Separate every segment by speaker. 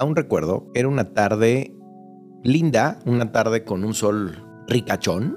Speaker 1: Aún recuerdo, era una tarde linda, una tarde con un sol ricachón.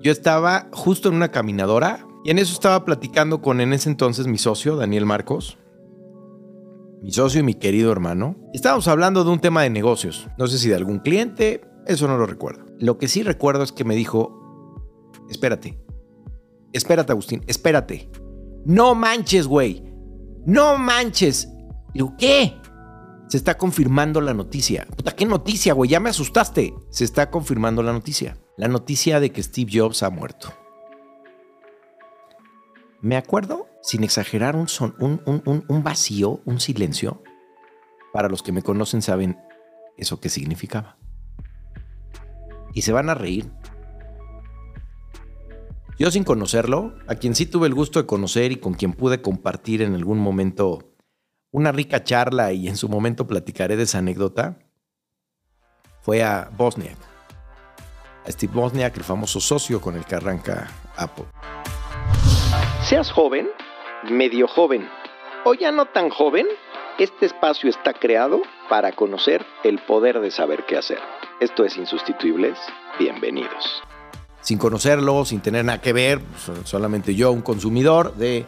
Speaker 1: Yo estaba justo en una caminadora y en eso estaba platicando con en ese entonces mi socio, Daniel Marcos, mi socio y mi querido hermano. Estábamos hablando de un tema de negocios. No sé si de algún cliente, eso no lo recuerdo. Lo que sí recuerdo es que me dijo, espérate, espérate Agustín, espérate. No manches, güey. No manches. Digo, ¿qué? Se está confirmando la noticia. Puta, ¿qué noticia, güey? Ya me asustaste. Se está confirmando la noticia. La noticia de que Steve Jobs ha muerto. Me acuerdo, sin exagerar, un, son, un, un, vacío, un silencio. Para los que me conocen saben eso que significaba. Y se van a reír. Yo sin conocerlo, a quien sí tuve el gusto de conocer y con quien pude compartir en algún momento una rica charla y en su momento platicaré de esa anécdota, fue a Bosniak. A Steve Bosniak, el famoso socio con el que arranca Apple. Seas joven, medio joven o ya no tan joven, este espacio está creado para conocer el poder de saber qué hacer. Esto es Insustituibles. Bienvenidos. Sin conocerlo, sin tener nada que ver, solamente yo, un consumidor de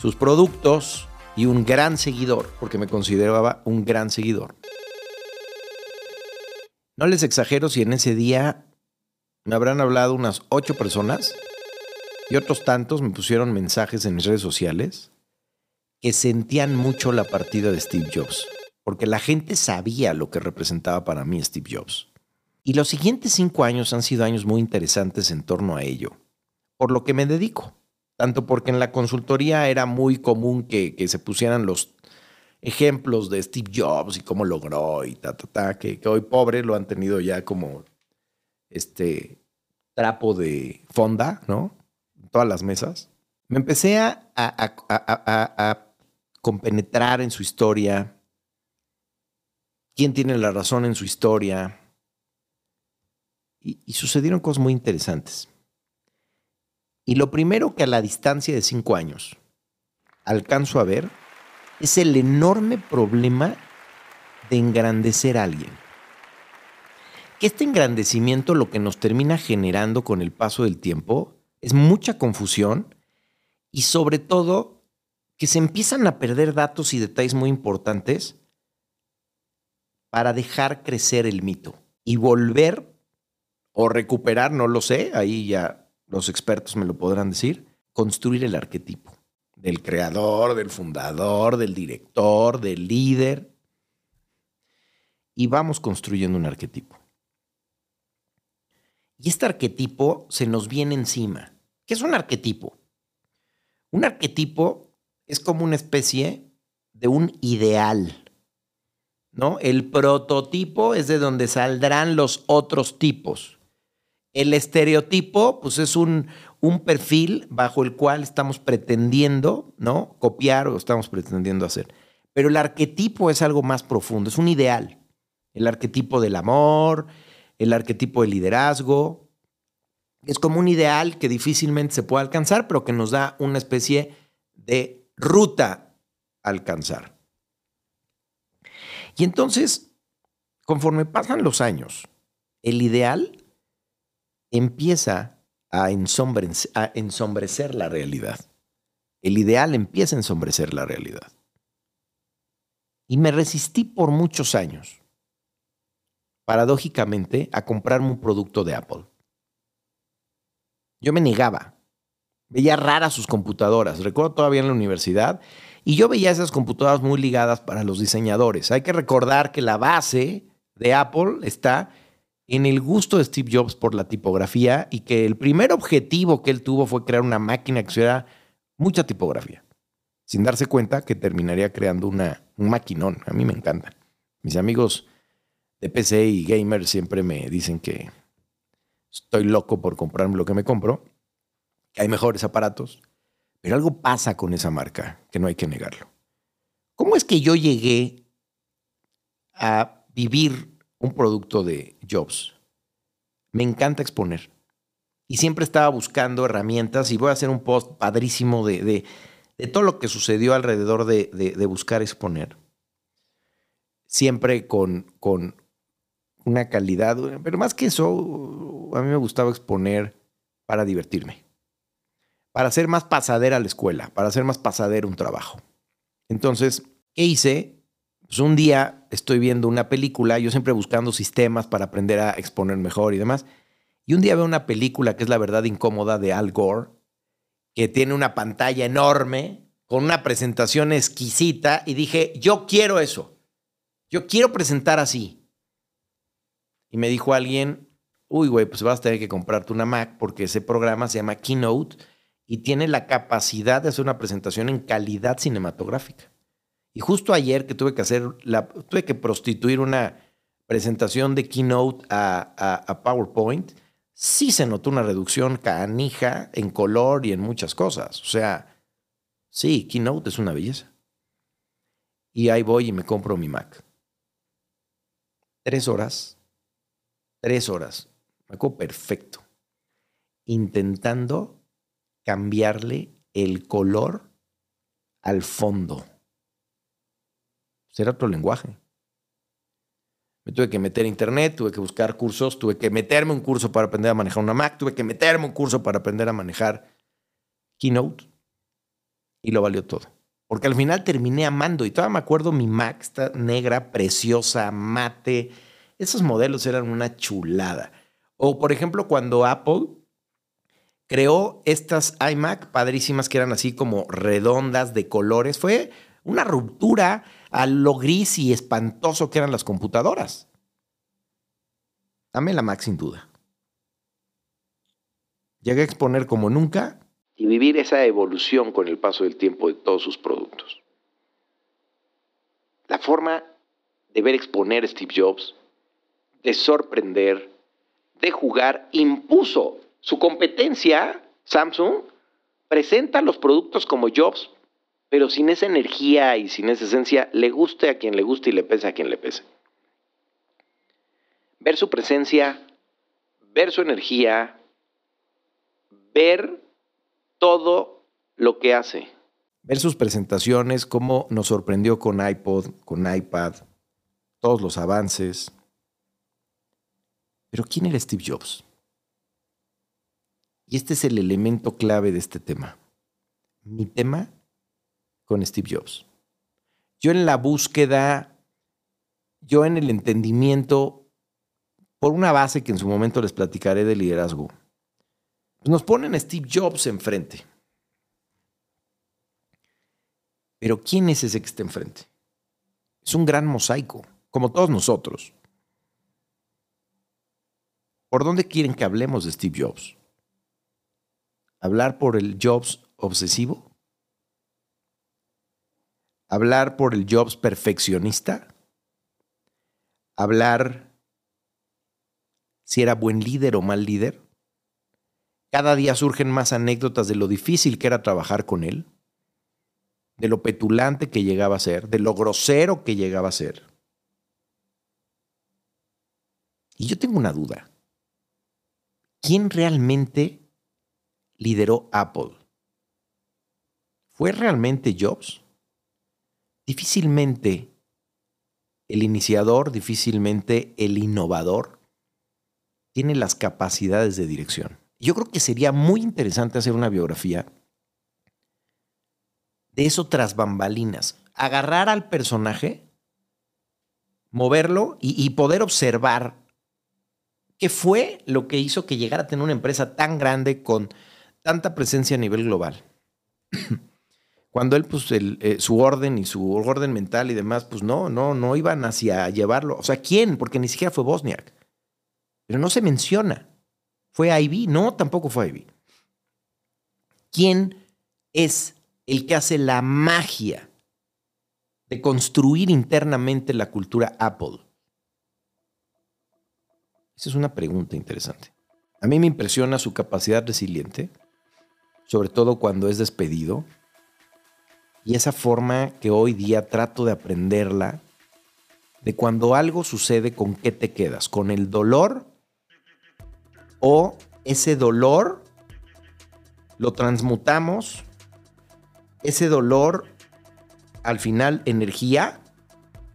Speaker 1: sus productos, y un gran seguidor, porque me consideraba un gran seguidor. No les exagero si en ese día me habrán hablado unas ocho personas y otros tantos me pusieron mensajes en mis redes sociales que sentían mucho la partida de Steve Jobs, porque la gente sabía lo que representaba para mí Steve Jobs. Y los siguientes cinco años han sido años muy interesantes en torno a ello, por lo que me dedico tanto porque en la consultoría era muy común que, se pusieran los ejemplos de Steve Jobs y cómo logró y ta, ta, ta, que, hoy pobre lo han tenido ya como este trapo de fonda, ¿no? En todas las mesas. Me empecé a, a, compenetrar en su historia, quién tiene la razón en su historia, y sucedieron cosas muy interesantes. Y lo primero que a la distancia de cinco años alcanzo a ver es el enorme problema de engrandecer a alguien. Que este engrandecimiento lo que nos termina generando con el paso del tiempo es mucha confusión y sobre todo que se empiezan a perder datos y detalles muy importantes para dejar crecer el mito y volver o recuperar, no lo sé, ahí ya los expertos me lo podrán decir, construir el arquetipo del creador, del fundador, del director, del líder. Y vamos construyendo un arquetipo. Y este arquetipo se nos viene encima. ¿Qué es un arquetipo? Un arquetipo es como una especie de un ideal. ¿No? El prototipo es de donde saldrán los otros tipos. El estereotipo, pues es un, un perfil bajo el cual estamos pretendiendo, ¿no? Copiar o estamos pretendiendo hacer. Pero el arquetipo es algo más profundo, es un ideal. El arquetipo del amor, el arquetipo del liderazgo. Es como un ideal que difícilmente se puede alcanzar, pero que nos da una especie de ruta a alcanzar. Y entonces, conforme pasan los años, el ideal empieza a, ensombrecer la realidad. El ideal empieza a ensombrecer la realidad. Y me resistí por muchos años, paradójicamente, a comprarme un producto de Apple. Yo me negaba. Veía raras sus computadoras. Recuerdo todavía en la universidad. Y yo veía esas computadoras muy ligadas para los diseñadores. Hay que recordar que la base de Apple está en el gusto de Steve Jobs por la tipografía y que el primer objetivo que él tuvo fue crear una máquina que hiciera mucha tipografía, sin darse cuenta que terminaría creando una, un maquinón. A mí me encanta. Mis amigos de PC y gamers siempre me dicen que estoy loco por comprarme lo que me compro, que hay mejores aparatos, pero algo pasa con esa marca que no hay que negarlo. ¿Cómo es que yo llegué a vivir un producto de Jobs. Me encanta exponer. Y siempre estaba buscando herramientas y voy a hacer un post padrísimo de, todo lo que sucedió alrededor de, buscar exponer. siempre con, con una calidad, pero más que eso, a mí me gustaba exponer para divertirme, para hacer más pasadera la escuela, para hacer más pasadera un trabajo. Entonces, ¿qué hice? Pues un día estoy viendo una película, yo siempre buscando sistemas para aprender a exponer mejor y demás, y un día veo una película que es La verdad incómoda de Al Gore, que tiene una pantalla enorme, con una presentación exquisita, y dije, yo quiero eso, yo quiero presentar así. Y me dijo alguien, uy, güey, pues vas a tener que comprarte una Mac porque ese programa se llama Keynote y tiene la capacidad de hacer una presentación en calidad cinematográfica. Y justo ayer que tuve que hacer, la, tuve que prostituir una presentación de Keynote a, PowerPoint, sí se notó una reducción canija en color y en muchas cosas. O sea, sí, Keynote es una belleza. Y ahí voy y me compro mi Mac. Tres horas, tres horas, me acuerdo perfecto, intentando cambiarle el color al fondo. Será otro lenguaje. Me tuve que meter a internet, tuve que buscar cursos, tuve que meterme un curso para aprender a manejar una Mac, tuve que meterme un curso para aprender a manejar Keynote y lo valió todo. Porque al final terminé amando y todavía me acuerdo mi Mac, está negra, preciosa, mate. Esos modelos eran una chulada. O por ejemplo cuando Apple creó estas iMac padrísimas que eran así como redondas de colores. Fue una ruptura a lo gris y espantoso que eran las computadoras. Dame la Mac sin duda. Llegué a exponer como nunca y vivir esa evolución con el paso del tiempo de todos sus productos. La forma de ver exponer a Steve Jobs, de sorprender, de jugar, impuso su competencia, Samsung, presenta los productos como Jobs pero sin esa energía y sin esa esencia, le guste a quien le guste y le pese a quien le pese. Ver su presencia, ver su energía, ver todo lo que hace. Ver sus presentaciones, cómo nos sorprendió con iPod, con iPad, todos los avances. Pero ¿quién era Steve Jobs? Y este es el elemento clave de este tema. Mi tema con Steve Jobs. Yo en la búsqueda, yo en el entendimiento, por una base que en su momento les platicaré de liderazgo, pues nos ponen a Steve Jobs enfrente. Pero ¿quién es ese que está enfrente? Es un gran mosaico, como todos nosotros. ¿Por dónde quieren que hablemos de Steve Jobs? ¿Hablar por el Jobs obsesivo? Hablar por el Jobs perfeccionista, hablar si era buen líder o mal líder. Cada día surgen más anécdotas de lo difícil que era trabajar con él, de lo petulante que llegaba a ser, de lo grosero que llegaba a ser. Y yo tengo una duda. ¿Quién realmente lideró Apple? ¿Fue realmente Jobs? Difícilmente el iniciador, difícilmente el innovador tiene las capacidades de dirección. Yo creo que sería muy interesante hacer una biografía de eso tras bambalinas. Agarrar al personaje, moverlo y, y poder observar qué fue lo que hizo que llegara a tener una empresa tan grande con tanta presencia a nivel global. Cuando él, pues, eh, su orden y su orden mental y demás, pues no, no, no iban hacia llevarlo. O sea, ¿quién? Porque ni siquiera fue Bosniak. Pero no se menciona. ¿Fue Ivy? No, tampoco fue Ivy. ¿Quién es el que hace la magia de construir internamente la cultura Apple? Esa es una pregunta interesante. A mí me impresiona su capacidad resiliente, sobre todo cuando es despedido y esa forma que hoy día trato de aprenderla, de cuando algo sucede, ¿con qué te quedas? ¿Con el dolor? ¿O ese dolor lo transmutamos? ¿Ese dolor al final energía?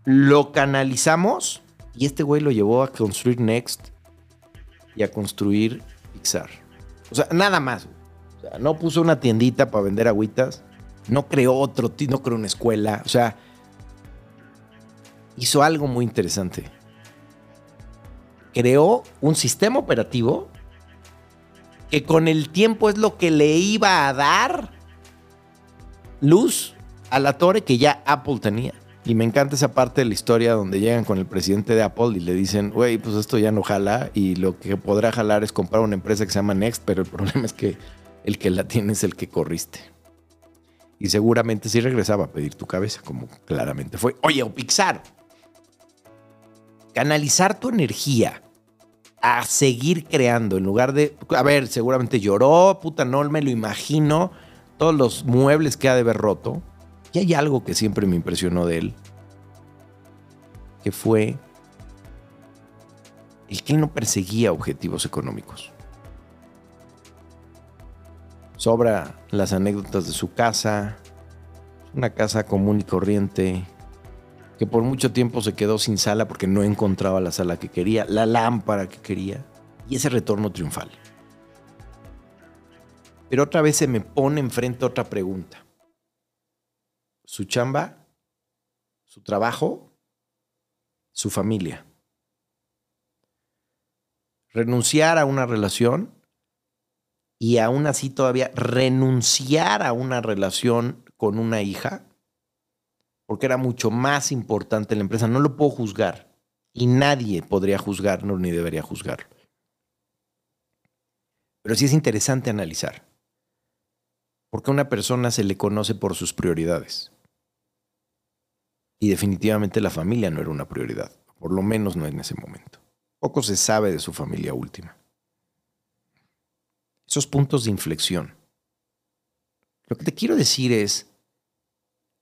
Speaker 1: lo canalizamos y este güey lo llevó a construir Next y a construir Pixar. O sea, nada más. No puso una tiendita para vender agüitas, no creó otro, no creó una escuela. O sea, hizo algo muy interesante. Creó un sistema operativo que con el tiempo es lo que le iba a dar luz a la torre que ya Apple tenía. Y me encanta esa parte de la historia donde llegan con el presidente de Apple y le dicen, güey, pues esto ya no jala y lo que podrá jalar es comprar una empresa que se llama Next, pero el problema es que el que la tiene es el que corriste. Y seguramente sí regresaba a pedir tu cabeza, como claramente fue. Oye, o Pixar. Canalizar tu energía a seguir creando en lugar de, a ver, seguramente lloró, puta, no me lo imagino, todos los muebles que ha de haber roto y hay algo que siempre me impresionó de él, que fue el que no perseguía objetivos económicos. Sobra las anécdotas de su casa, una casa común y corriente, que por mucho tiempo se quedó sin sala porque no encontraba la sala que quería, la lámpara que quería, y ese retorno triunfal. Pero otra vez se me pone enfrente otra pregunta su chamba, su trabajo, su familia. Renunciar a una relación y aún así todavía renunciar a una relación con una hija, porque era mucho más importante la empresa. No lo puedo juzgar y nadie podría juzgarlo ni debería juzgarlo. Pero sí es interesante analizar, porque a una persona se le conoce por sus prioridades. Y definitivamente la familia no era una prioridad, por lo menos no en ese momento. Poco se sabe de su familia última. Esos puntos de inflexión. Lo que te quiero decir es,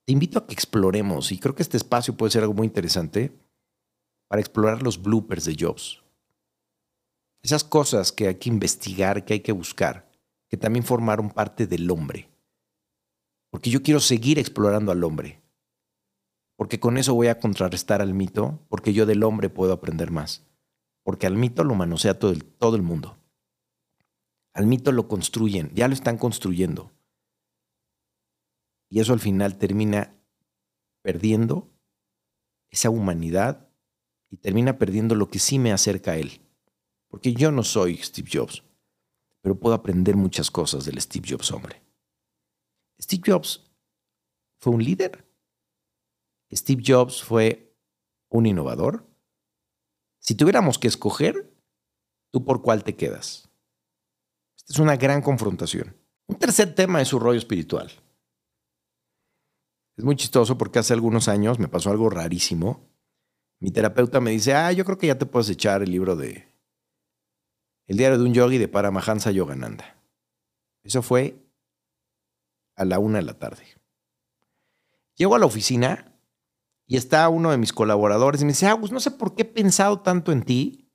Speaker 1: te invito a que exploremos, y creo que este espacio puede ser algo muy interesante, para explorar los bloopers de Jobs. Esas cosas que hay que investigar, que hay que buscar, que también formaron parte del hombre. Porque yo quiero seguir explorando al hombre porque con eso voy a contrarrestar al mito, porque yo del hombre puedo aprender más, porque al mito lo manosea todo el, todo el mundo. Al mito lo construyen, ya lo están construyendo. Y eso al final termina perdiendo esa humanidad y termina perdiendo lo que sí me acerca a él. Porque yo no soy Steve Jobs, pero puedo aprender muchas cosas del Steve Jobs hombre. Steve Jobs fue un líder Steve Jobs fue un innovador. Si tuviéramos que escoger, ¿tú por cuál te quedas? Es una gran confrontación. Un tercer tema es su rollo espiritual. Es muy chistoso porque hace algunos años me pasó algo rarísimo. Mi terapeuta me dice, ah, yo creo que ya te puedes echar el libro de El diario de un yogi de Paramahansa Yogananda. Eso fue a la una de la tarde. Llego a la oficina y está uno de mis colaboradores y me dice, Agus, no sé por qué he pensado tanto en ti.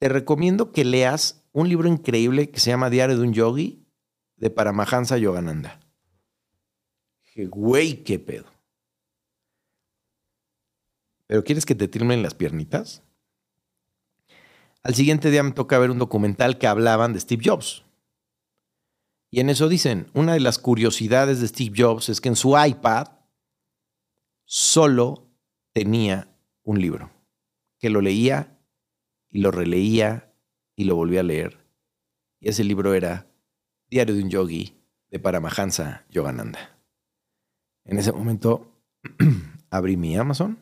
Speaker 1: Te recomiendo que leas un libro increíble que se llama Diario de un Yogi de Paramahansa Yogananda. Dije, güey, qué pedo. ¿Pero quieres que te tiemblen las piernitas? Al siguiente día me toca ver un documental que hablaban de Steve Jobs. Y en eso dicen, una de las curiosidades de Steve Jobs es que en su iPad solo tenía un libro, que lo leía y lo releía y lo volvía a leer. Y ese libro era Diario de un Yogi de Paramahansa Yogananda. En ese momento abrí mi Amazon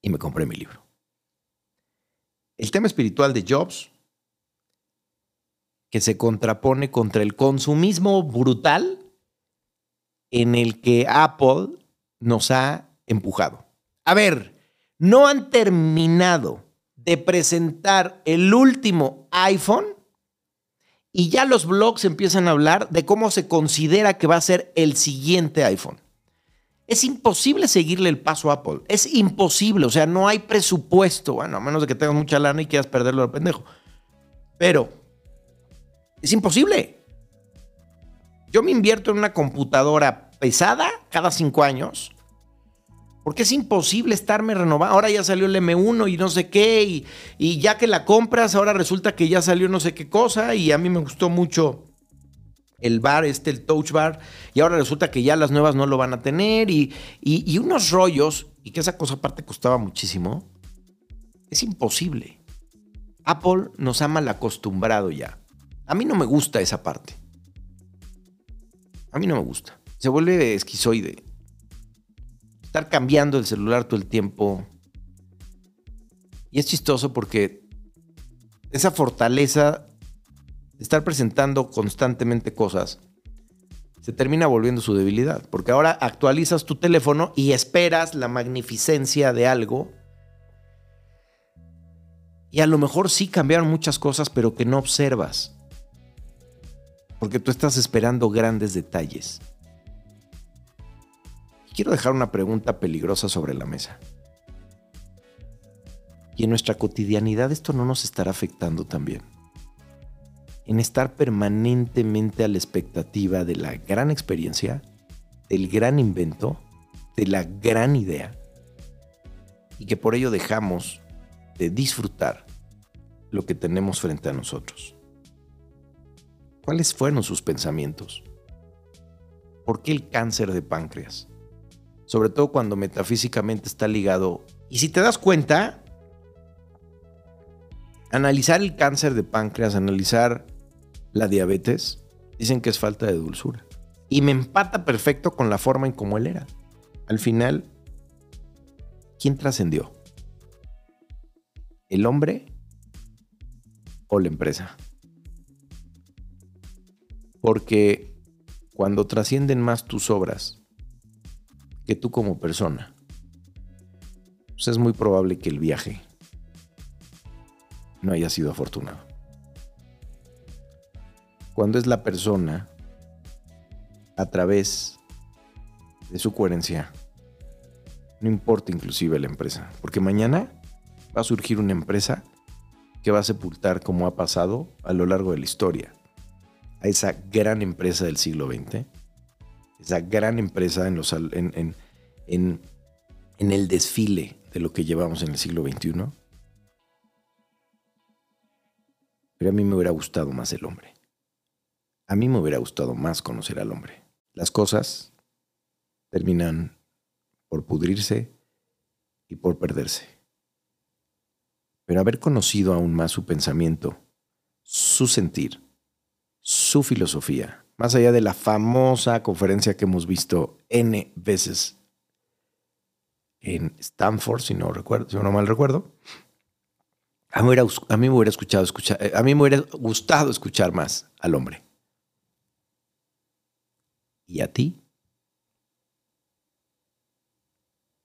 Speaker 1: y me compré mi libro. El tema espiritual de Jobs, que se contrapone contra el consumismo brutal en el que Apple nos ha empujado. A ver, no han terminado de presentar el último iPhone y ya los blogs empiezan a hablar de cómo se considera que va a ser el siguiente iPhone. Es imposible seguirle el paso a Apple. Es imposible. O sea, no hay presupuesto. Bueno, a menos de que tengas mucha lana y quieras perderlo al pendejo. Pero es imposible. Yo me invierto en una computadora pesada cada cinco años Porque es imposible estarme renovando. Ahora ya salió el M1 y no sé qué, y, y, ya que la compras, ahora resulta que ya salió no sé qué cosa, y a mí me gustó mucho el bar, este, el touch bar, y ahora resulta que ya las nuevas no lo van a tener, y, y, unos rollos, y que esa cosa aparte costaba muchísimo. Es imposible. Apple nos ha mal acostumbrado ya. A mí no me gusta esa parte. A mí no me gusta. Se vuelve esquizoide estar cambiando el celular todo el tiempo. Y es chistoso porque esa fortaleza de estar presentando constantemente cosas se termina volviendo su debilidad. Porque ahora actualizas tu teléfono y esperas la magnificencia de algo. Y a lo mejor sí cambiaron muchas cosas, pero que no observas. Porque tú estás esperando grandes detalles quiero dejar una pregunta peligrosa sobre la mesa. Y en nuestra cotidianidad esto no nos estará afectando también. En estar permanentemente a la expectativa de la gran experiencia, del gran invento, de la gran idea, y que por ello dejamos de disfrutar lo que tenemos frente a nosotros. ¿Cuáles fueron sus pensamientos? ¿Por qué el cáncer de páncreas? Sobre todo cuando metafísicamente está ligado. Y si te das cuenta, analizar el cáncer de páncreas, analizar la diabetes, dicen que es falta de dulzura. Y me empata perfecto con la forma en cómo él era. Al final, ¿quién trascendió? ¿El hombre o la empresa? Porque cuando trascienden más tus obras que tú como persona, pues es muy probable que el viaje no haya sido afortunado. Cuando es la persona, a través de su coherencia, no importa inclusive la empresa, porque mañana va a surgir una empresa que va a sepultar como ha pasado a lo largo de la historia a esa gran empresa del siglo XX esa gran empresa en, los, en, en, en el desfile de lo que llevamos en el siglo XXI. Pero a mí me hubiera gustado más el hombre. A mí me hubiera gustado más conocer al hombre. Las cosas terminan por pudrirse y por perderse. Pero haber conocido aún más su pensamiento, su sentir, su filosofía, más allá de la famosa conferencia que hemos visto N veces en Stanford, si no, recuerdo, si no mal recuerdo, a mí, me hubiera escuchado, escuchar, eh, a mí me hubiera gustado escuchar más al hombre. ¿Y a ti?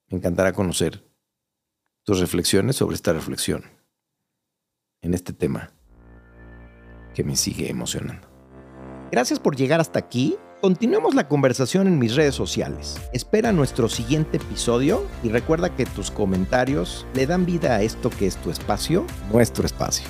Speaker 1: Me encantará conocer tus reflexiones sobre esta reflexión en este tema que me sigue emocionando. Gracias por llegar hasta aquí. Continuemos la conversación en mis redes sociales. Espera nuestro siguiente episodio y recuerda que tus comentarios le dan vida a esto que es tu espacio, nuestro espacio.